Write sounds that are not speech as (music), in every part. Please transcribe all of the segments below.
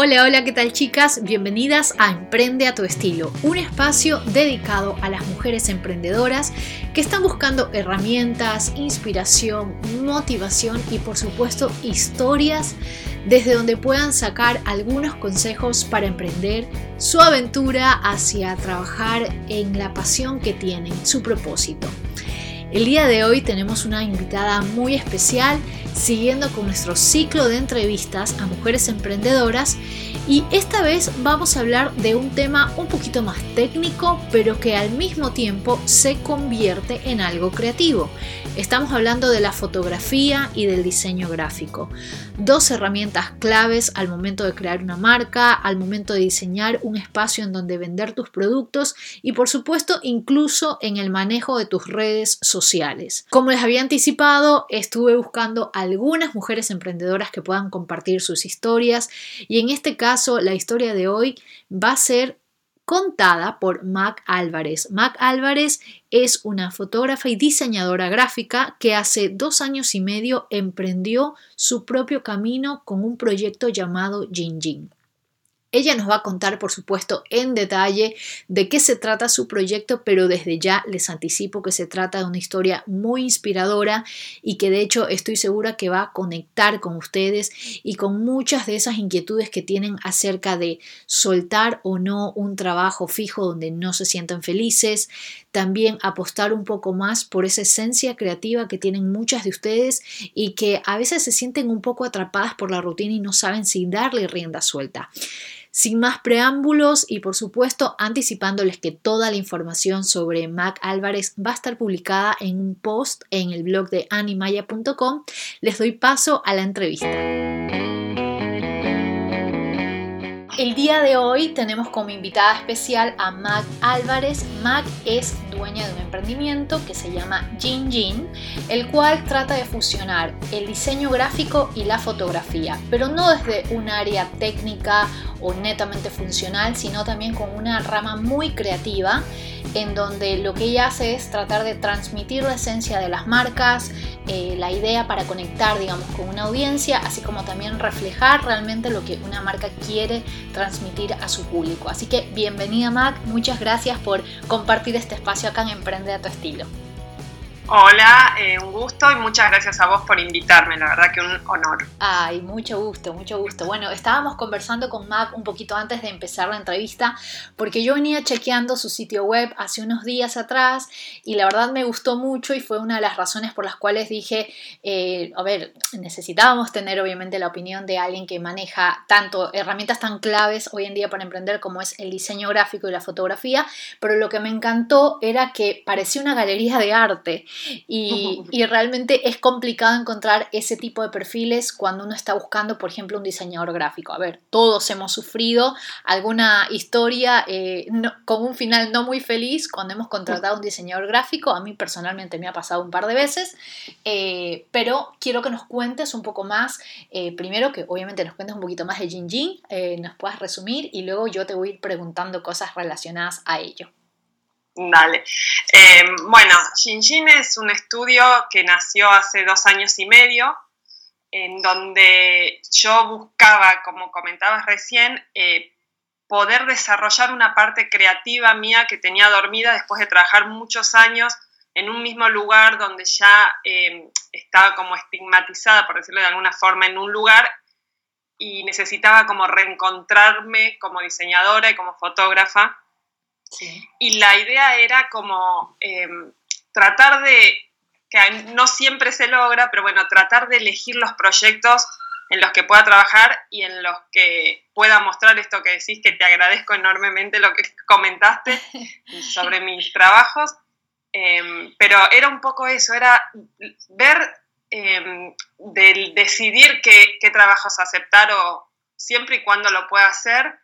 Hola, hola, ¿qué tal chicas? Bienvenidas a Emprende a tu estilo, un espacio dedicado a las mujeres emprendedoras que están buscando herramientas, inspiración, motivación y por supuesto historias desde donde puedan sacar algunos consejos para emprender su aventura hacia trabajar en la pasión que tienen, su propósito. El día de hoy tenemos una invitada muy especial, siguiendo con nuestro ciclo de entrevistas a mujeres emprendedoras y esta vez vamos a hablar de un tema un poquito más técnico, pero que al mismo tiempo se convierte en algo creativo. Estamos hablando de la fotografía y del diseño gráfico. Dos herramientas claves al momento de crear una marca, al momento de diseñar un espacio en donde vender tus productos y por supuesto incluso en el manejo de tus redes sociales. Como les había anticipado, estuve buscando algunas mujeres emprendedoras que puedan compartir sus historias y en este caso la historia de hoy va a ser contada por Mac Álvarez. Mac Álvarez es una fotógrafa y diseñadora gráfica que hace dos años y medio emprendió su propio camino con un proyecto llamado Jin Jin. Ella nos va a contar, por supuesto, en detalle de qué se trata su proyecto, pero desde ya les anticipo que se trata de una historia muy inspiradora y que de hecho estoy segura que va a conectar con ustedes y con muchas de esas inquietudes que tienen acerca de soltar o no un trabajo fijo donde no se sientan felices, también apostar un poco más por esa esencia creativa que tienen muchas de ustedes y que a veces se sienten un poco atrapadas por la rutina y no saben si darle rienda suelta. Sin más preámbulos y por supuesto anticipándoles que toda la información sobre Mac Álvarez va a estar publicada en un post en el blog de animaya.com, les doy paso a la entrevista. El día de hoy tenemos como invitada especial a Mac Álvarez. Mac es dueña de un emprendimiento que se llama Jin Jin, el cual trata de fusionar el diseño gráfico y la fotografía, pero no desde un área técnica o netamente funcional, sino también con una rama muy creativa en donde lo que ella hace es tratar de transmitir la esencia de las marcas, eh, la idea para conectar, digamos, con una audiencia, así como también reflejar realmente lo que una marca quiere transmitir a su público. Así que bienvenida Mac, muchas gracias por compartir este espacio acá en Emprende a tu estilo. Hola, eh, un gusto y muchas gracias a vos por invitarme, la verdad que un honor. Ay, mucho gusto, mucho gusto. Bueno, estábamos conversando con Mac un poquito antes de empezar la entrevista porque yo venía chequeando su sitio web hace unos días atrás y la verdad me gustó mucho y fue una de las razones por las cuales dije, eh, a ver, necesitábamos tener obviamente la opinión de alguien que maneja tanto herramientas tan claves hoy en día para emprender como es el diseño gráfico y la fotografía, pero lo que me encantó era que parecía una galería de arte (laughs) y, realmente es complicado encontrar ese tipo de perfiles cuando uno está buscando, por ejemplo, un diseñador gráfico. A ver, todos hemos sufrido alguna historia eh, con un final no muy feliz cuando hemos contratado un diseñador gráfico. A mí personalmente me ha pasado un par de veces, eh, pero quiero que nos cuentes un poco más. Eh, primero, que obviamente nos cuentes un poquito más de Jin Jin, nos puedas resumir y luego yo te voy a ir preguntando cosas relacionadas a ello. Dale. Eh, bueno, Shinjin es un estudio que nació hace dos años y medio, en donde yo buscaba, como comentabas recién, eh, poder desarrollar una parte creativa mía que tenía dormida después de trabajar muchos años en un mismo lugar donde ya eh, estaba como estigmatizada, por decirlo de alguna forma, en un lugar y necesitaba como reencontrarme como diseñadora y como fotógrafa y la idea era como em, tratar de, que no siempre se logra, pero bueno, tratar de elegir los proyectos en los que pueda trabajar y en los que pueda mostrar esto que decís, que te agradezco enormemente lo que (laughs) comentaste (laughs) sobre mis trabajos. Em, pero era un poco eso, era ver, eh, decidir qué, qué trabajos aceptar o siempre y cuando lo pueda hacer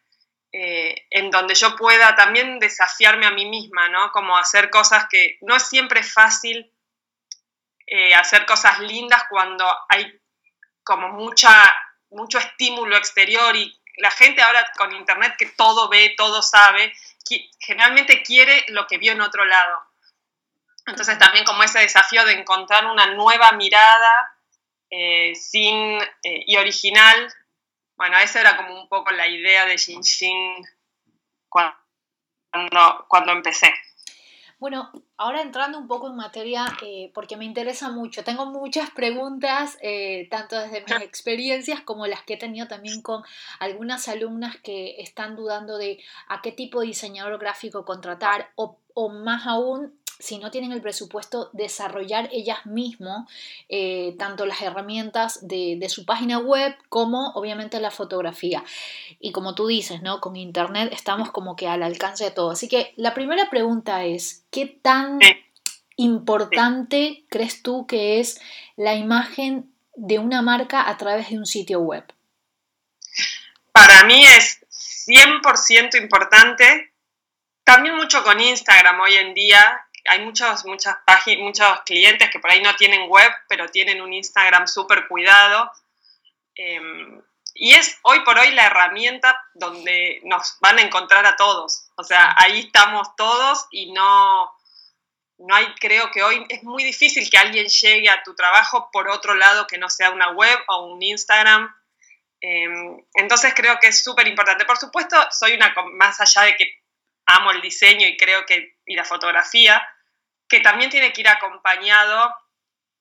eh, en donde yo pueda también desafiarme a mí misma, ¿no? Como hacer cosas que no es siempre fácil eh, hacer cosas lindas cuando hay como mucha, mucho estímulo exterior y la gente ahora con internet que todo ve, todo sabe, generalmente quiere lo que vio en otro lado. Entonces también como ese desafío de encontrar una nueva mirada eh, sin, y original bueno, esa era como un poco la idea de Xinxin cuando, cuando empecé. Bueno, ahora entrando un poco en materia, eh, porque me interesa mucho, tengo muchas preguntas, eh, tanto desde mis (laughs) experiencias como las que he tenido también con algunas alumnas que están dudando de a qué tipo de diseñador gráfico contratar o, o más aún si no tienen el presupuesto, desarrollar ellas mismas eh, tanto las herramientas de, su página web como obviamente la fotografía. Y como tú dices, ¿no? Con internet estamos como que al alcance de todo. Así que la primera pregunta es, ¿qué tan importante crees tú que es la imagen de una marca a través de un sitio web? Para mí es 100% importante también mucho con Instagram hoy en día, hay muchos, muchas páginas, muchos clientes que por ahí no tienen web, pero tienen un Instagram súper cuidado. Em, y es hoy por hoy la herramienta donde nos van a encontrar a todos. O sea, ahí estamos todos y no, no hay, creo que hoy es muy difícil que alguien llegue a tu trabajo por otro lado que no sea una web o un Instagram. Em, entonces creo que es súper importante. Por supuesto, soy una, más allá de que amo el diseño y creo que, y la fotografía, que también tiene que ir acompañado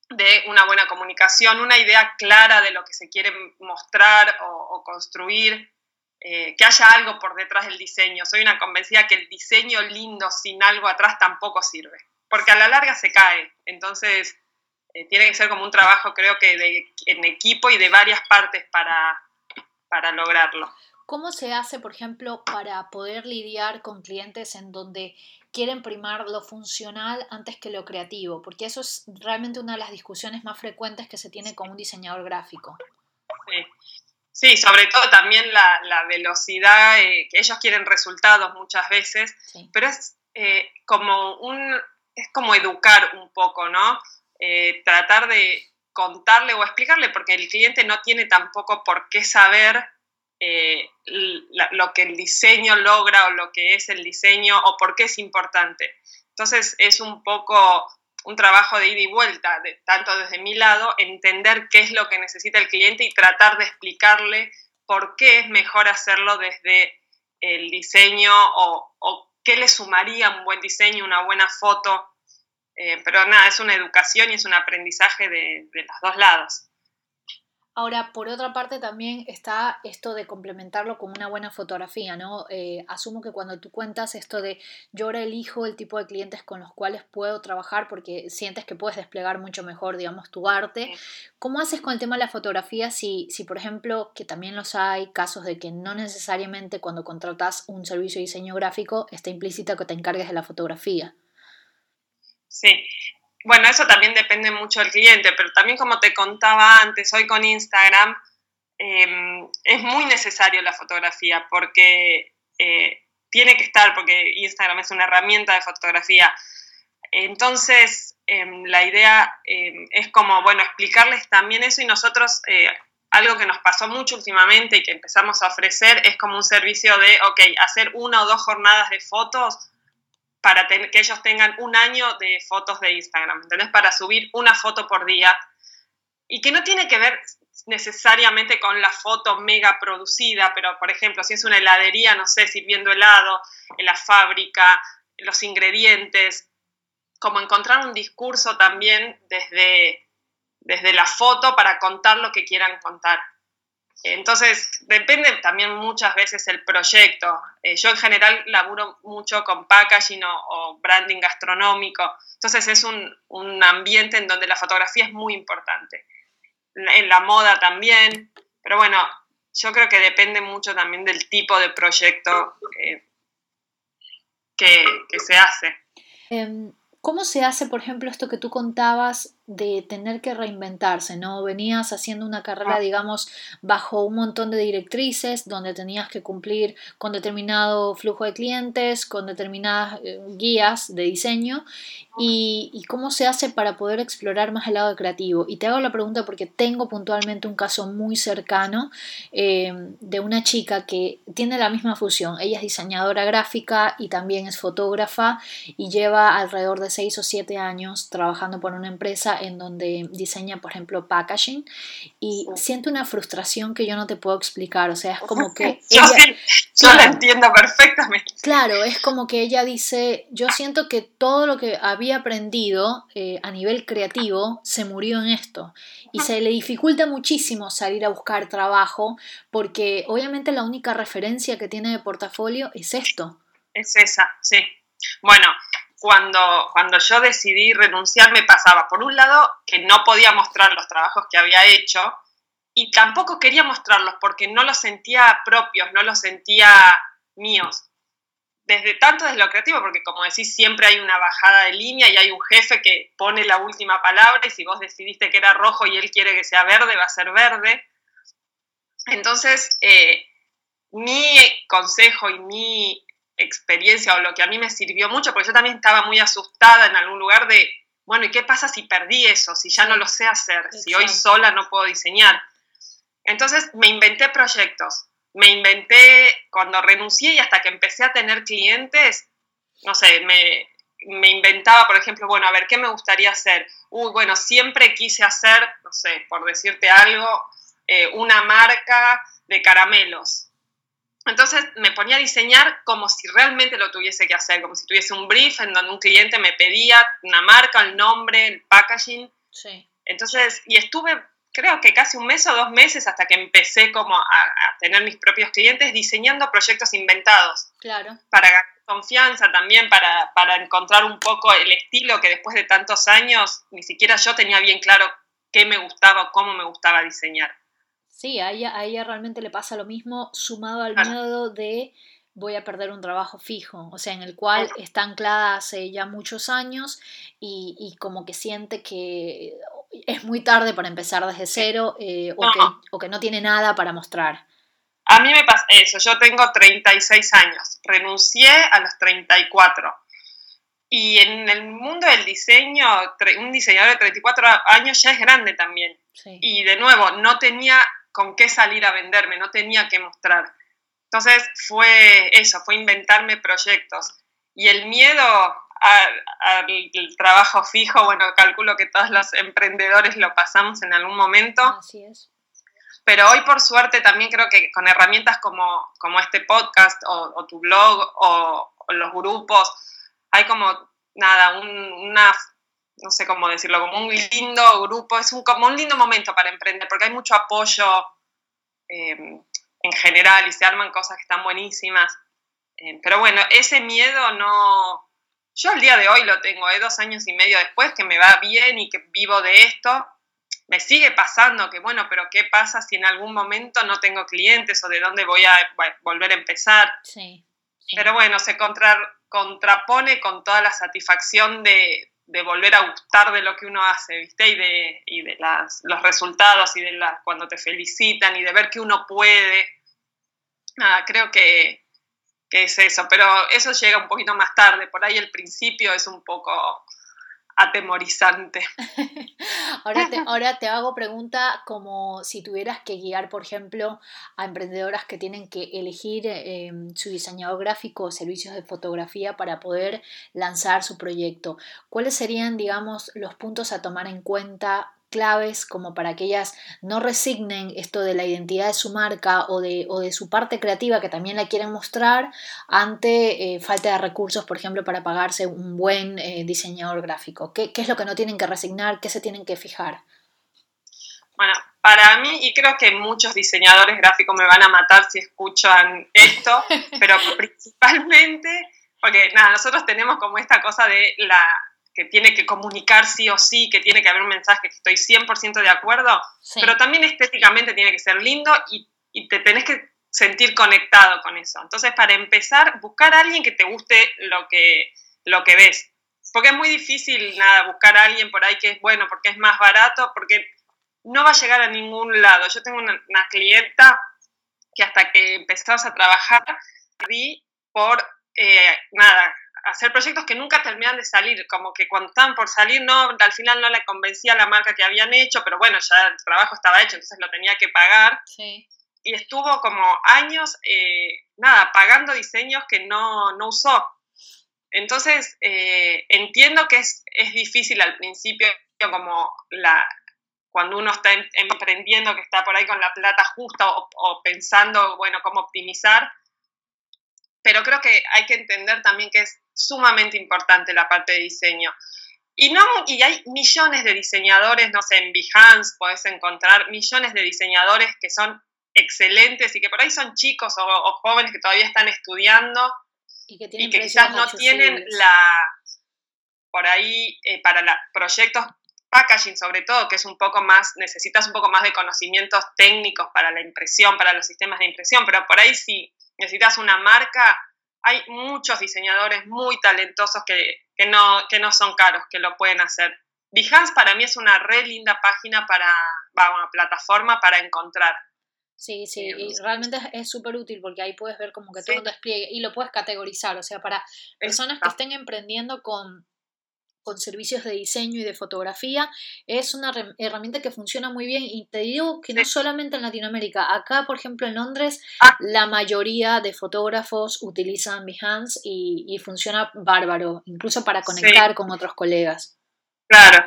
de una buena comunicación, una idea clara de lo que se quiere mostrar o, construir, eh, que haya algo por detrás del diseño. Soy una convencida que el diseño lindo sin algo atrás tampoco sirve, porque a la larga se cae. Entonces, eh, tiene que ser como un trabajo, creo que en equipo y de varias partes para, para lograrlo. ¿Cómo se hace, por ejemplo, para poder lidiar con clientes en donde quieren primar lo funcional antes que lo creativo, porque eso es realmente una de las discusiones más frecuentes que se tiene con un diseñador gráfico. Sí, sobre todo también la, velocidad, eh, que ellos quieren resultados muchas veces, pero es eh, como un, es como educar un poco, ¿no? Eh, tratar de contarle o explicarle, porque el cliente no tiene tampoco por qué saber eh, lo que el diseño logra o lo que es el diseño o por qué es importante. Entonces es un poco un trabajo de ida y vuelta, de, tanto desde mi lado, entender qué es lo que necesita el cliente y tratar de explicarle por qué es mejor hacerlo desde el diseño o, qué le sumaría un buen diseño, una buena foto. Eh, pero nada, es una educación y es un aprendizaje de, de los dos lados. Ahora, por otra parte, también está esto de complementarlo con una buena fotografía, ¿no? Eh, asumo que cuando tú cuentas esto de yo ahora elijo el tipo de clientes con los cuales puedo trabajar porque sientes que puedes desplegar mucho mejor, digamos, tu arte. ¿Cómo haces con el tema de la fotografía si, si, por ejemplo, que también los hay, casos de que no necesariamente cuando contratas un servicio de diseño gráfico está implícito que te encargues de la fotografía? Sí, bueno, eso también depende mucho del cliente, pero también como te contaba antes, hoy con Instagram em, es muy necesario la fotografía porque eh, tiene que estar, porque Instagram es una herramienta de fotografía. Entonces, em, la idea em, es como, bueno, explicarles también eso y nosotros, eh, algo que nos pasó mucho últimamente y que empezamos a ofrecer es como un servicio de, ok, hacer una o dos jornadas de fotos para que ellos tengan un año de fotos de Instagram, ¿entendés? Para subir una foto por día y que no tiene que ver necesariamente con la foto mega producida, pero por ejemplo, si es una heladería, no sé, sirviendo helado, en la fábrica, los ingredientes, como encontrar un discurso también desde, desde la foto para contar lo que quieran contar. Entonces, depende también muchas veces el proyecto. Eh, yo en general laburo mucho con packaging o, branding gastronómico, entonces es un, ambiente en donde la fotografía es muy importante. En la moda también, pero bueno, yo creo que depende mucho también del tipo de proyecto eh, que, que, se hace. Em, ¿Cómo se hace, por ejemplo, esto que tú contabas de tener que reinventarse, ¿no? Venías haciendo una carrera, ah. digamos, bajo un montón de directrices, donde tenías que cumplir con determinado flujo de clientes, con determinadas eh, guías de diseño, y, cómo se hace para poder explorar más el lado creativo. Y te hago la pregunta porque tengo puntualmente un caso muy cercano eh, de una chica que tiene la misma fusión. Ella es diseñadora gráfica y también es fotógrafa y lleva alrededor de 6 o 7 años trabajando por una empresa empresa en donde diseña, por ejemplo, packaging y siento una frustración que yo no te puedo explicar, o sea, es como que... (laughs) yo sí, yo (laughs) la entiendo perfectamente. Claro, es como que ella dice, yo siento que todo lo que había aprendido eh, a nivel creativo se murió en esto y se le dificulta muchísimo salir a buscar trabajo porque obviamente la única referencia que tiene de portafolio es esto. Es esa, sí. Bueno, cuando, cuando yo decidí renunciar me pasaba, por un lado, que no podía mostrar los trabajos que había hecho y tampoco quería mostrarlos porque no los sentía propios, no los sentía míos. Desde tanto desde lo creativo, porque como decís, siempre hay una bajada de línea y hay un jefe que pone la última palabra y si vos decidiste que era rojo y él quiere que sea verde, va a ser verde. Entonces, eh, mi consejo y mi experiencia o lo que a mí me sirvió mucho, porque yo también estaba muy asustada en algún lugar de, bueno, ¿y qué pasa si perdí eso? Si ya no lo sé hacer, si hoy sola no puedo diseñar. Entonces me inventé proyectos, me inventé cuando renuncié y hasta que empecé a tener clientes, no sé, me, me inventaba, por ejemplo, bueno, a ver, ¿qué me gustaría hacer? Uy, bueno, siempre quise hacer, no sé, por decirte algo, eh, una marca de caramelos. Entonces me ponía a diseñar como si realmente lo tuviese que hacer, como si tuviese un brief en donde un cliente me pedía una marca, el nombre, el packaging. Sí. Entonces, y estuve creo que casi un mes o dos meses hasta que empecé como a, tener mis propios clientes diseñando proyectos inventados. Claro. Para ganar confianza también, para, para encontrar un poco el estilo que después de tantos años ni siquiera yo tenía bien claro qué me gustaba, cómo me gustaba diseñar. Sí, a ella, a ella realmente le pasa lo mismo, sumado al miedo de voy a perder un trabajo fijo, o sea, en el cual está anclada hace ya muchos años y, y como que siente que es muy tarde para empezar desde cero eh, o, que, o, que, no tiene nada para mostrar. A mí me pasa eso, yo tengo 36 años, renuncié a los 34. Y en el mundo del diseño, un diseñador de 34 años ya es grande también. Y de nuevo, no tenía con qué salir a venderme, no tenía que mostrar. Entonces fue eso, fue inventarme proyectos. Y el miedo al, trabajo fijo, bueno, calculo que todos los emprendedores lo pasamos en algún momento. Así es. Pero hoy por suerte también creo que con herramientas como, como este podcast o, tu blog o, los grupos, hay como, nada, una, no sé cómo decirlo, como un lindo grupo, es un, como un lindo momento para emprender, porque hay mucho apoyo eh, en general y se arman cosas que están buenísimas. Eh, pero bueno, ese miedo no... Yo el día de hoy lo tengo, ¿eh? dos años y medio después, que me va bien y que vivo de esto. Me sigue pasando que, bueno, pero ¿qué pasa si en algún momento no tengo clientes o de dónde voy a volver a empezar? Sí. Pero bueno, se contra, contrapone con toda la satisfacción de, de, volver a gustar de lo que uno hace, ¿viste? Y de, y de las, los resultados y de la, cuando te felicitan y de ver que uno puede. Nada, creo que, es eso, pero eso llega un poquito más tarde, por ahí el principio es un poco atemorizante. (laughs) ahora, te, (laughs) ahora te hago pregunta como si tuvieras que guiar, por ejemplo, a emprendedoras que tienen que elegir em, su diseñador gráfico o servicios de fotografía para poder lanzar su proyecto. ¿Cuáles serían, digamos, los puntos a tomar en cuenta claves como para que ellas no resignen esto de la identidad de su marca o de, o de su parte creativa que también la quieren mostrar ante eh, falta de recursos, por ejemplo, para pagarse un buen eh, diseñador gráfico? ¿Qué, es lo que no tienen que resignar? ¿Qué se tienen que fijar? Bueno, para mí, y creo que muchos diseñadores gráficos me van a matar si escuchan esto, (laughs) pero principalmente, porque nada, nosotros tenemos como esta cosa de la, que tiene que comunicar sí o sí, que tiene que haber un mensaje, que estoy 100% de acuerdo, pero también estéticamente tiene que ser lindo y, y, te tenés que sentir conectado con eso. Entonces, para empezar, buscar a alguien que te guste lo que, lo que ves. Porque es muy difícil, nada, buscar a alguien por ahí que es bueno, porque es más barato, porque no va a llegar a ningún lado. Yo tengo una, una clienta que hasta que empezamos a trabajar, vi por, eh, nada, hacer proyectos que nunca terminan de salir, como que cuando estaban por salir, no, al final no le convencía la marca que habían hecho, pero bueno, ya el trabajo estaba hecho, entonces lo tenía que pagar. Y estuvo como años, eh, nada, pagando diseños que no, usó. Entonces, eh, entiendo que es, es difícil al principio como la, cuando uno está em, emprendiendo, que está por ahí con la plata justa o, pensando, bueno, cómo optimizar. Pero creo que hay que entender también que es sumamente importante la parte de diseño. Y, no, y hay millones de diseñadores, no sé, en Behance puedes encontrar millones de diseñadores que son excelentes y que por ahí son chicos o, jóvenes que todavía están estudiando y que, quizás no tienen la, por ahí, eh, para la, proyectos packaging sobre todo, que es un poco más, necesitas un poco más de conocimientos técnicos para la impresión, para los sistemas de impresión, pero por ahí si necesitas una marca, hay muchos diseñadores muy talentosos que, no, que no son caros, que lo pueden hacer. Behance para mí es una re linda página para, una plataforma para encontrar. Sí, sí, y realmente es súper útil porque ahí puedes ver como que todo despliegue y lo puedes categorizar, o sea, para personas que estén emprendiendo con con servicios de diseño y de fotografía. Es una herramienta que funciona muy bien y te digo que no solamente en Latinoamérica, acá por ejemplo en Londres ah. la mayoría de fotógrafos utilizan Behance y, y funciona bárbaro, incluso para conectar con otros colegas. Claro,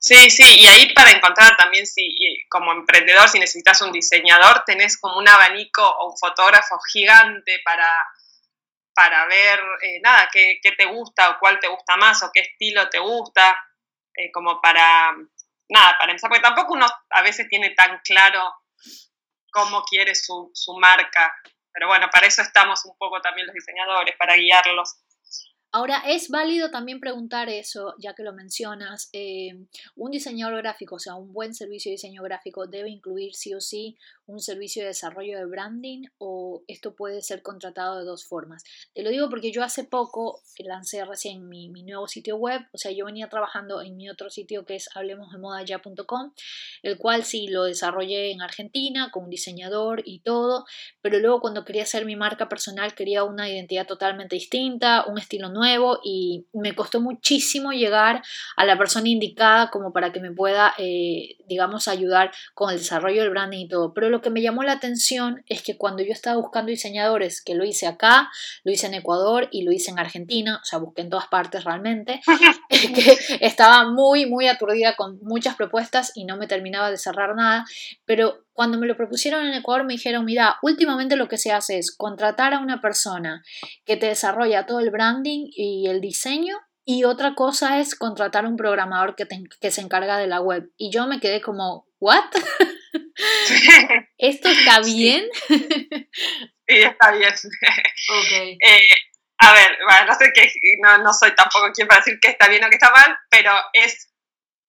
Sí, sí, y ahí para encontrar también, si como emprendedor, si necesitas un diseñador, tenés como un abanico o un fotógrafo gigante para, para ver, eh, nada, qué, te gusta o cuál te gusta más o qué estilo te gusta, eh, como para, nada, para empezar, porque tampoco uno a veces tiene tan claro cómo quiere su, su marca, pero bueno, para eso estamos un poco también los diseñadores, para guiarlos. Ahora, es válido también preguntar eso, ya que lo mencionas. Eh, un diseñador gráfico, o sea, un buen servicio de diseño gráfico debe incluir sí o sí un servicio de desarrollo de branding o esto puede ser contratado de dos formas. Te lo digo porque yo hace poco lancé recién mi, nuevo sitio web, o sea, yo venía trabajando en mi otro sitio que es hablemosdemodaya.com, el cual sí lo desarrollé en Argentina con un diseñador y todo, pero luego cuando quería hacer mi marca personal quería una identidad totalmente distinta, un estilo nuevo y me costó muchísimo llegar a la persona indicada como para que me pueda, eh, digamos, ayudar con el desarrollo del branding y todo. Pero lo que me llamó la atención es que cuando yo estaba buscando diseñadores, que lo hice acá, lo hice en Ecuador y lo hice en Argentina, o sea, busqué en todas partes realmente, (laughs) (laughs) que estaba muy, muy aturdida con muchas propuestas y no me terminaba de cerrar nada, pero cuando me lo propusieron en Ecuador me dijeron, mira, últimamente lo que se hace es contratar a una persona que te desarrolla todo el branding y el diseño y otra cosa es contratar a un programador que, que se encarga de la web. Y yo me quedé como, ¿what? (laughs) (laughs) ¿Esto está bien? Sí, está bien. (laughs) Okay. Eh, a ver, no sé qué, no, soy tampoco quien para decir que está bien o que está mal, pero es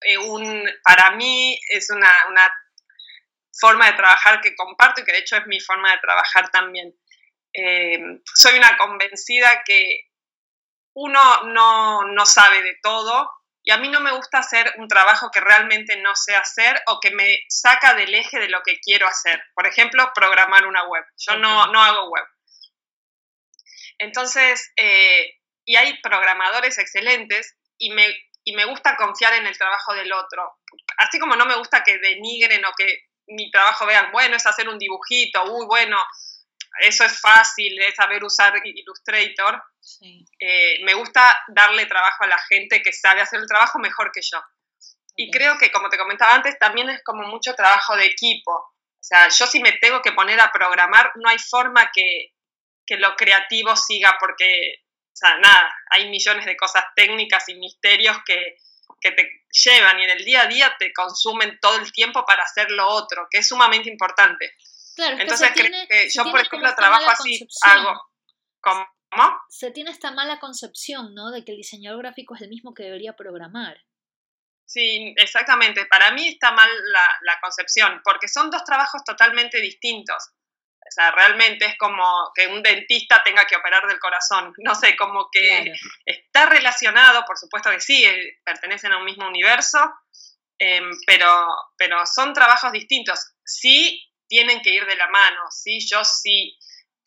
eh, un, para mí es una, una forma de trabajar que comparto y que de hecho es mi forma de trabajar también. Eh, soy una convencida que uno no, no, sabe de todo y a mí no me gusta hacer un trabajo que realmente no sé hacer o que me saca del eje de lo que quiero hacer. Por ejemplo, programar una web. Yo no, no hago web. Entonces, eh, y hay programadores excelentes y me, y me gusta confiar en el trabajo del otro. Así como no me gusta que denigren o que mi trabajo vean, bueno, es hacer un dibujito, uy, bueno, eso es fácil, es saber usar Illustrator. Eh, me gusta darle trabajo a la gente que sabe hacer el trabajo mejor que yo. Y creo que, como te comentaba antes, también es como mucho trabajo de equipo. O sea, yo si me tengo que poner a programar, no hay forma que, que lo creativo siga porque, o sea, nada, hay millones de cosas técnicas y misterios que, que te llevan y en el día a día te consumen todo el tiempo para hacer lo otro, que es sumamente importante. Claro, Entonces, que yo, por ejemplo, trabajo así, hago. ¿Cómo? Se tiene esta mala concepción, ¿no? De que el diseñador gráfico es el mismo que debería programar. Sí, exactamente. Para mí está mal la, la concepción, porque son dos trabajos totalmente distintos. O sea, realmente es como que un dentista tenga que operar del corazón. (laughs) No sé, como que está relacionado, por supuesto que sí, eh, pertenecen a un mismo universo, em, pero, pero son trabajos distintos. Sí tienen que ir de la mano, sí, yo sí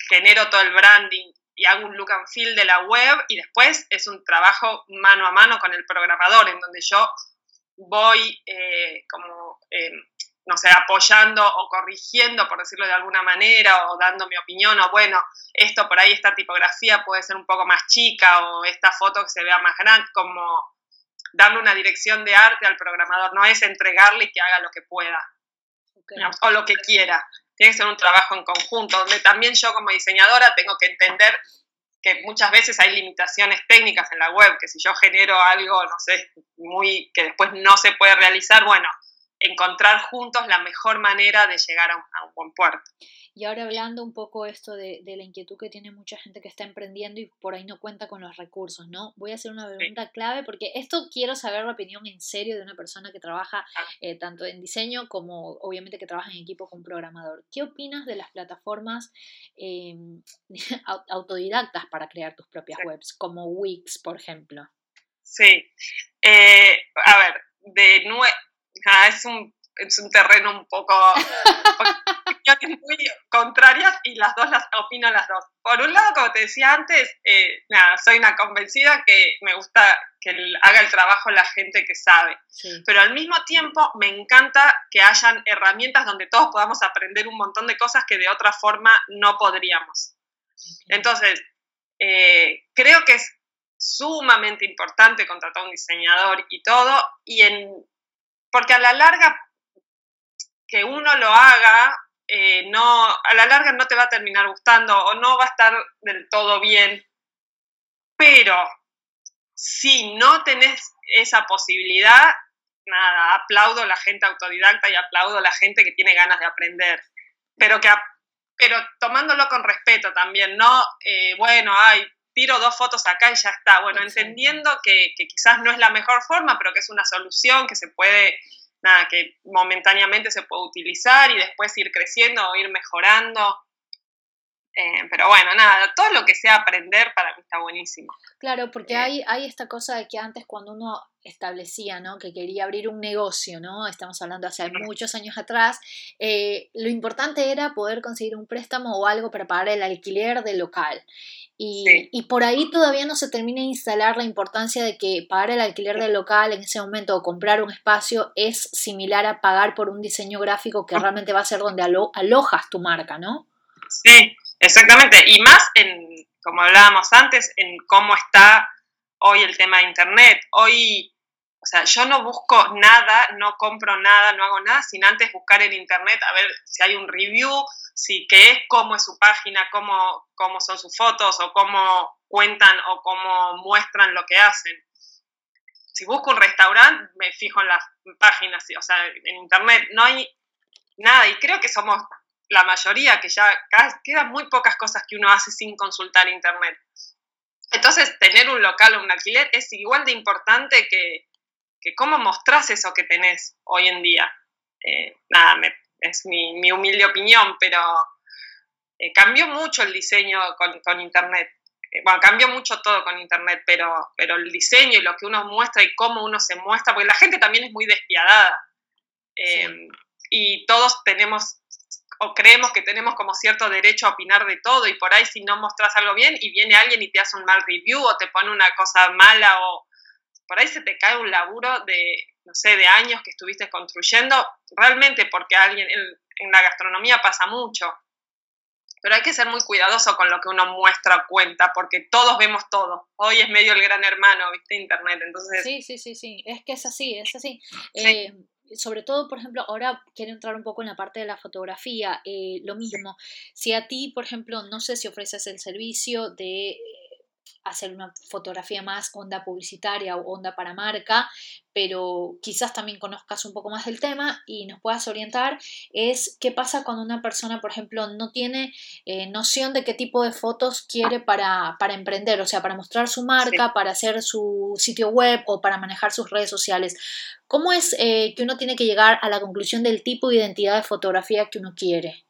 genero todo el branding y hago un look and feel de la web y después es un trabajo mano a mano con el programador en donde yo voy eh, como em, no sé, apoyando o corrigiendo, por decirlo de alguna manera, o dando mi opinión, o bueno, esto por ahí, esta tipografía puede ser un poco más chica, o esta foto que se vea más grande, como darle una dirección de arte al programador, no es entregarle y que haga lo que pueda o lo que quiera. Tiene que ser un trabajo en conjunto, donde también yo como diseñadora tengo que entender que muchas veces hay limitaciones técnicas en la web, que si yo genero algo, no sé, muy que después no se puede realizar, bueno, encontrar juntos la mejor manera de llegar a un, buen puerto. Y ahora hablando un poco esto de, la inquietud que tiene mucha gente que está emprendiendo y por ahí no cuenta con los recursos, ¿no? Voy a hacer una pregunta clave porque esto quiero saber la opinión en serio de una persona que trabaja ah. eh, tanto en diseño como obviamente que trabaja en equipo con programador. ¿Qué opinas de las plataformas em, (laughs) autodidactas para crear tus propias webs, como Wix, por ejemplo? Sí. Eh, a ver, de nuevo es un, es un terreno un poco (laughs) muy contrarias y las dos las opino las dos. Por un lado, como te decía antes, eh, nada, soy una convencida que me gusta que haga el trabajo la gente que sabe. Pero al mismo tiempo me encanta que hayan herramientas donde todos podamos aprender un montón de cosas que de otra forma no podríamos. Entonces, eh, creo que es sumamente importante contratar a un diseñador y todo, y en, porque a la larga que uno lo haga, eh, no, a la larga no te va a terminar gustando o no va a estar del todo bien, pero si no tenés esa posibilidad, nada, aplaudo a la gente autodidacta y aplaudo a la gente que tiene ganas de aprender, pero, que, pero tomándolo con respeto también, no, eh, bueno, ay, tiro dos fotos acá y ya está. Bueno, entendiendo que, quizás no es la mejor forma, pero que es una solución que se puede, nada, que momentáneamente se puede utilizar y después ir creciendo o ir mejorando. Eh, pero bueno, nada, todo lo que sea aprender para mí está buenísimo. Claro, porque eh, hay, hay esta cosa de que antes cuando uno establecía, ¿no? Que quería abrir un negocio, ¿no? Estamos hablando hace muchos años atrás. Eh, lo importante era poder conseguir un préstamo o algo para pagar el alquiler del local. Y, y, por ahí todavía no se termina de instalar la importancia de que pagar el alquiler del local en ese momento o comprar un espacio es similar a pagar por un diseño gráfico que realmente va a ser donde alojas tu marca, ¿no? Sí, exactamente. Y más en, como hablábamos antes, en cómo está hoy el tema de Internet. Hoy, o sea, yo no busco nada, no compro nada, no hago nada sin antes buscar en Internet a ver si hay un review, si qué es, cómo es su página, cómo, cómo son sus fotos o cómo cuentan o cómo muestran lo que hacen. Si busco un restaurante, me fijo en las páginas, o sea, en internet no hay nada y creo que somos la mayoría, que ya quedan muy pocas cosas que uno hace sin consultar internet. Entonces, tener un local o un alquiler es igual de importante que, que cómo mostrás eso que tenés hoy en día. Eh, nada, me es mi, humilde opinión, pero eh, cambió mucho el diseño con, Internet. Eh, bueno, cambió mucho todo con Internet, pero, pero el diseño y lo que uno muestra y cómo uno se muestra, porque la gente también es muy despiadada. Eh, y todos tenemos o creemos que tenemos como cierto derecho a opinar de todo y por ahí si no mostras algo bien y viene alguien y te hace un mal review o te pone una cosa mala o por ahí se te cae un laburo de, no sé, de años que estuviste construyendo, realmente porque alguien, en, la gastronomía pasa mucho, pero hay que ser muy cuidadoso con lo que uno muestra o cuenta, porque todos vemos todo. Hoy es medio el gran hermano, ¿viste? Internet, entonces... Sí, sí, sí, sí, es que es así, es así. Eh, sobre todo, por ejemplo, ahora quiero entrar un poco en la parte de la fotografía, eh, lo mismo. Si a ti, por ejemplo, no sé si ofreces el servicio de hacer una fotografía más onda publicitaria o onda para marca, pero quizás también conozcas un poco más del tema y nos puedas orientar, es qué pasa cuando una persona, por ejemplo, no tiene eh, noción de qué tipo de fotos quiere para, emprender, o sea, para mostrar su marca, para hacer su sitio web o para manejar sus redes sociales. ¿Cómo es eh, que uno tiene que llegar a la conclusión del tipo de identidad de fotografía que uno quiere?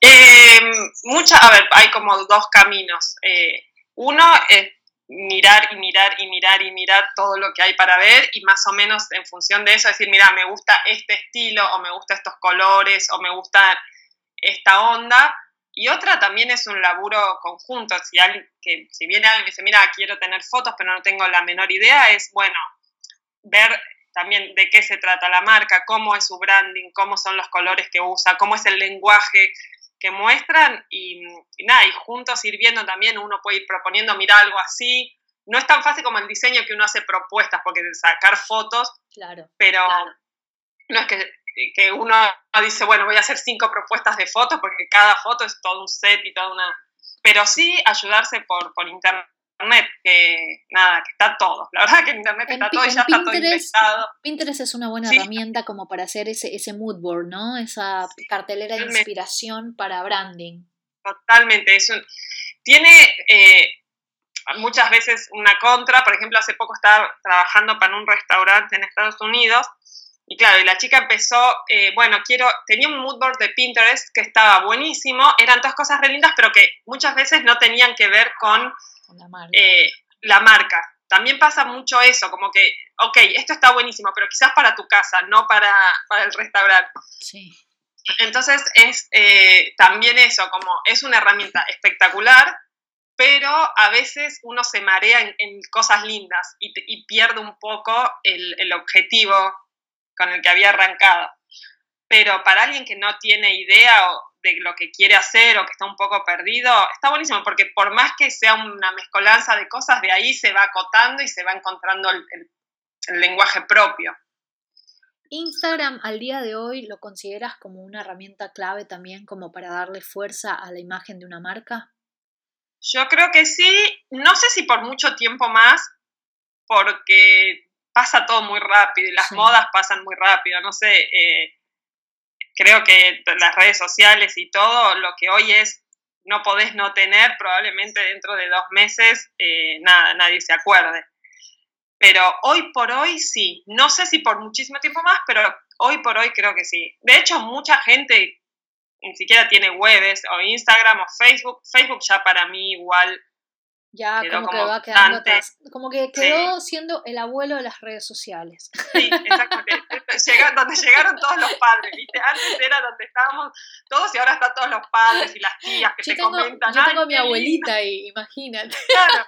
Eh, mucha, a ver, hay como dos caminos. Eh, uno es mirar y mirar y mirar y mirar todo lo que hay para ver y más o menos en función de eso decir, mira, me gusta este estilo o me gusta estos colores o me gusta esta onda. Y otra también es un laburo conjunto. Si, alguien, que, si viene alguien y dice, mira, quiero tener fotos pero no tengo la menor idea, es bueno ver también de qué se trata la marca, cómo es su branding, cómo son los colores que usa, cómo es el lenguaje que muestran y, nada, y juntos ir viendo también, uno puede ir proponiendo, mira algo así, no es tan fácil como el diseño que uno hace propuestas, porque sacar fotos, claro, pero no es que, que, uno dice, bueno, voy a hacer cinco propuestas de fotos, porque cada foto es todo un set y toda una... Pero sí ayudarse por, por internet que nada, que está todo. La verdad que en internet está todo y ya está todo inventado. Pinterest es una buena herramienta como para hacer ese, ese mood board, ¿no? Esa cartelera de inspiración para branding. Totalmente. Es tiene eh, muchas veces una contra. Por ejemplo, hace poco estaba trabajando para un restaurante en Estados Unidos y claro, y la chica empezó, eh, bueno, quiero, tenía un mood board de Pinterest que estaba buenísimo, eran todas cosas re lindas, pero que muchas veces no tenían que ver con eh, la marca. También pasa mucho eso, como que, ok, esto está buenísimo, pero quizás para tu casa, no para, para el restaurante. Sí. Entonces es eh, también eso, como es una herramienta espectacular, pero a veces uno se marea en, cosas lindas y, pierde un poco el, el, objetivo con el que había arrancado. Pero para alguien que no tiene idea de lo que quiere hacer o que está un poco perdido, está buenísimo porque por más que sea una mezcolanza de cosas, de ahí se va acotando y se va encontrando el, lenguaje propio. Instagram al día de hoy lo consideras como una herramienta clave también como para darle fuerza a la imagen de una marca? Yo creo que sí, no sé si por mucho tiempo más, porque pasa todo muy rápido y las modas pasan muy rápido, no sé, eh, creo que las redes sociales y todo, lo que hoy es no podés no tener, probablemente dentro de dos meses eh, nada, nadie se acuerde. Pero hoy por hoy sí, no sé si por muchísimo tiempo más, pero hoy por hoy creo que sí. De hecho, mucha gente ni siquiera tiene webs o Instagram o Facebook. Facebook ya para mí igual ya como, que va quedando atrás. Como que quedó siendo el abuelo de las redes sociales. Sí, exactamente. (laughs) donde llegaron todos los padres, ¿viste? Antes era donde estábamos todos y ahora están todos los padres y las tías que te comentan. Yo tengo a mi abuelita ahí, imagínate. Claro.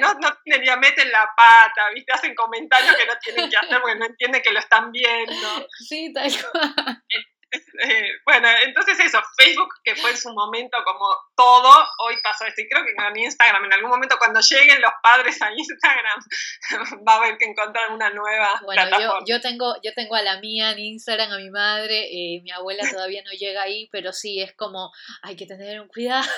No, no tienen, ya meten la pata, ¿viste? Hacen comentarios que no tienen que hacer porque no entienden que lo están viendo. Sí, tal cual. Eh, bueno, entonces eso, Facebook, que fue en su momento como todo, hoy pasó esto. Y creo que con Instagram, en algún momento cuando lleguen los padres a Instagram, (laughs) va a haber que encontrar una nueva bueno, Yo, yo, tengo, yo tengo a la mía en Instagram, a mi madre, eh, mi abuela todavía no llega ahí, pero sí, es como, hay que tener un cuidado.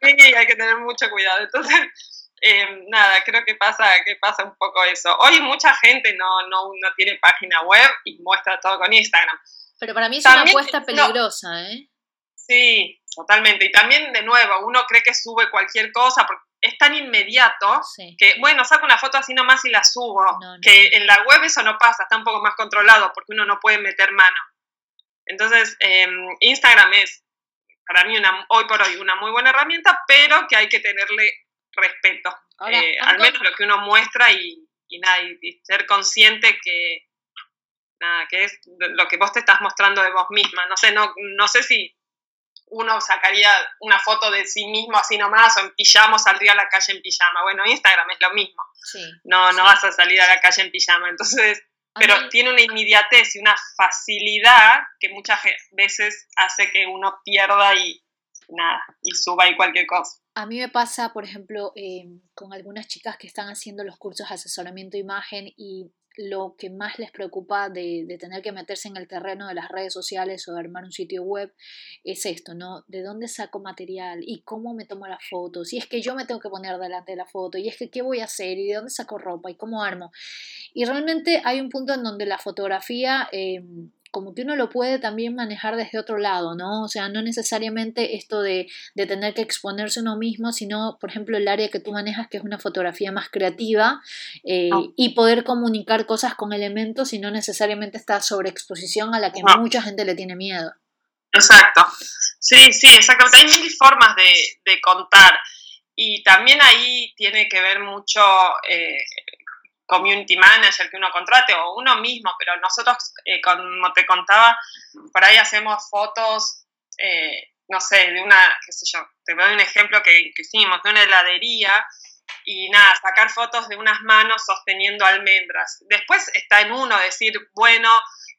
sí, hay que tener mucho cuidado. Entonces... Eh, nada, creo que pasa, que pasa un poco eso. Hoy mucha gente no, no, no tiene página web y muestra todo con Instagram. Pero para mí es una apuesta peligrosa, ¿eh? Sí, totalmente. Y también, de nuevo, uno cree que sube cualquier cosa porque es tan inmediato que, bueno, saco una foto así nomás y la subo. Que en la web eso no pasa, está un poco más controlado porque uno no puede meter mano. Entonces, em, Instagram es, para mí, una, hoy por hoy, una muy buena herramienta, pero que hay que tenerle respeto. Eh, al menos lo que uno muestra y, nada, y ser consciente que nada, que es lo que vos te estás mostrando de vos misma. No sé, no, no sé si uno sacaría una foto de sí mismo así nomás o en pijama saldría a la calle en pijama. Bueno, Instagram es lo mismo. no, no vas a salir a la calle en pijama. Entonces, pero tiene una inmediatez y una facilidad que muchas veces hace que uno pierda y nada, y suba y cualquier cosa. A mí me pasa, por ejemplo, eh, con algunas chicas que están haciendo los cursos de asesoramiento de imagen y lo que más les preocupa de, tener que meterse en el terreno de las redes sociales o de armar un sitio web es esto, ¿no? ¿De dónde saco material? ¿Y cómo me tomo las fotos? Y es que yo me tengo que poner delante de la foto. ¿Y es que qué voy a hacer? ¿Y de dónde saco ropa? ¿Y cómo armo? Y realmente hay un punto en donde la fotografía... Em, como que uno lo puede también manejar desde otro lado, ¿no? O sea, no necesariamente esto de, tener que exponerse uno mismo, sino, por ejemplo, el área que tú manejas, que es una fotografía más creativa, eh, ah. y poder comunicar cosas con elementos y no necesariamente esta sobreexposición a la que mucha gente le tiene miedo. Exacto. Sí, sí, exactamente. Hay mil formas de, contar. Y también ahí tiene que ver mucho eh, community manager que uno contrate o uno mismo, pero nosotros, eh, como te contaba, por ahí hacemos fotos, eh, no sé, de una, qué sé yo, te doy un ejemplo que, hicimos, de una heladería y nada, sacar fotos de unas manos sosteniendo almendras. Después está en uno decir, bueno,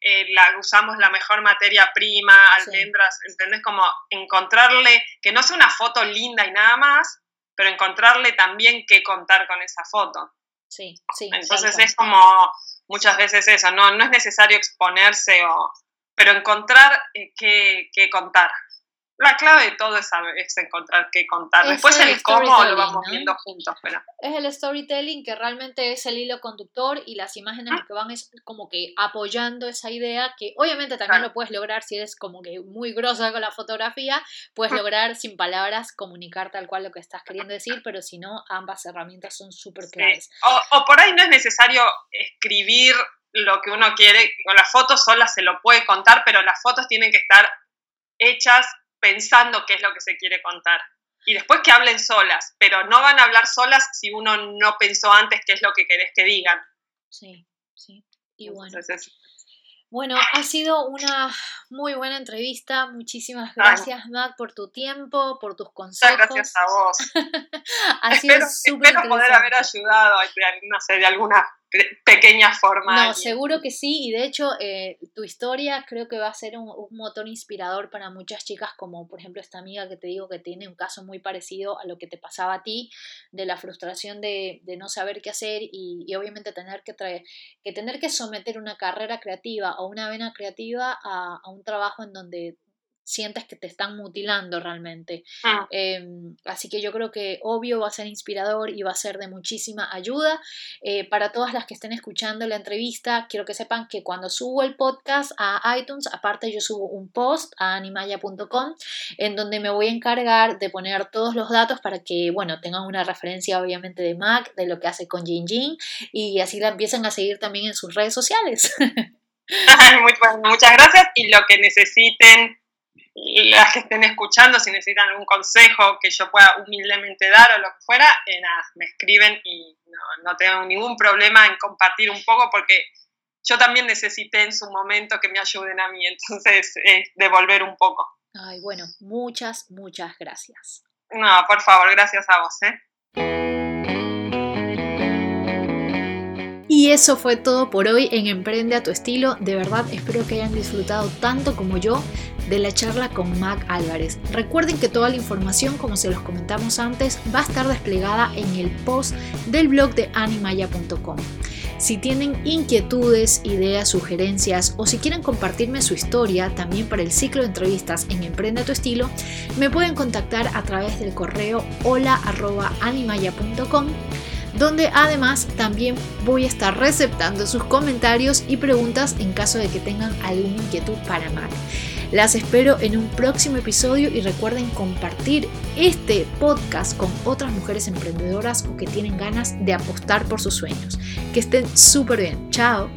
eh, la, usamos la mejor materia prima, almendras, ¿entendés? Como encontrarle, que no sea una foto linda y nada más, pero encontrarle también qué contar con esa foto. Sí, sí. Entonces es como muchas veces eso, no, no es necesario exponerse, o, pero encontrar eh, qué, qué contar la clave de todo es, es encontrar qué contar. Después el, cómo lo vamos viendo juntos. Pero... Es el storytelling que realmente es el hilo conductor y las imágenes que van es como que apoyando esa idea que obviamente también lo puedes lograr si eres como que muy grosa con la fotografía, puedes lograr sin palabras comunicar tal cual lo que estás queriendo decir, pero si no, ambas herramientas son súper claves. O, o por ahí no es necesario escribir lo que uno quiere, con las fotos solas se lo puede contar, pero las fotos tienen que estar hechas pensando qué es lo que se quiere contar. Y después que hablen solas, pero no van a hablar solas si uno no pensó antes qué es lo que querés que digan. Sí, sí. Y bueno. Bueno, ha sido una muy buena entrevista. Muchísimas gracias, Mac, por tu tiempo, por tus consejos. gracias a vos. (laughs) ha sido espero, poder haber ayudado, no sé, de alguna pequeña forma. No, seguro que sí, y de hecho eh, tu historia creo que va a ser un, motor inspirador para muchas chicas, como por ejemplo esta amiga que te digo que tiene un caso muy parecido a lo que te pasaba a ti, de la frustración de, no saber qué hacer y, obviamente tener que, traer, que tener que someter una carrera creativa o una vena creativa a, a un trabajo en donde sientes que te están mutilando realmente. Ah. Em, así que yo creo que obvio va a ser inspirador y va a ser de muchísima ayuda. Eh, para todas las que estén escuchando la entrevista, quiero que sepan que cuando subo el podcast a iTunes, aparte yo subo un post a animaya.com en donde me voy a encargar de poner todos los datos para que, bueno, tengan una referencia obviamente de Mac, de lo que hace con Jin Jin y así la empiecen a seguir también en sus redes sociales. (laughs) (laughs) muchas gracias y lo que necesiten las que estén escuchando, si necesitan algún consejo que yo pueda humildemente dar o lo que fuera, eh, nada, me escriben y no, tengo ningún problema en compartir un poco porque yo también necesité en su momento que me ayuden a mí, (laughs) entonces eh, devolver un poco. Ay, bueno, muchas, muchas gracias. No, por favor, gracias a vos, ¿eh? Y eso fue todo por hoy en Emprende a tu estilo. De verdad espero que hayan disfrutado tanto como yo de la charla con Mac Álvarez. Recuerden que toda la información, como se los comentamos antes, va a estar desplegada en el post del blog de animaya.com. Si tienen inquietudes, ideas, sugerencias o si quieren compartirme su historia también para el ciclo de entrevistas en Emprende tu estilo, me pueden contactar a través del correo hola.animaya.com donde además también voy a estar receptando sus comentarios y preguntas en caso de que tengan alguna inquietud para Mac. Las espero en un próximo episodio y recuerden compartir este podcast con otras mujeres emprendedoras o que tienen ganas de apostar por sus sueños. Que estén súper bien. Chao.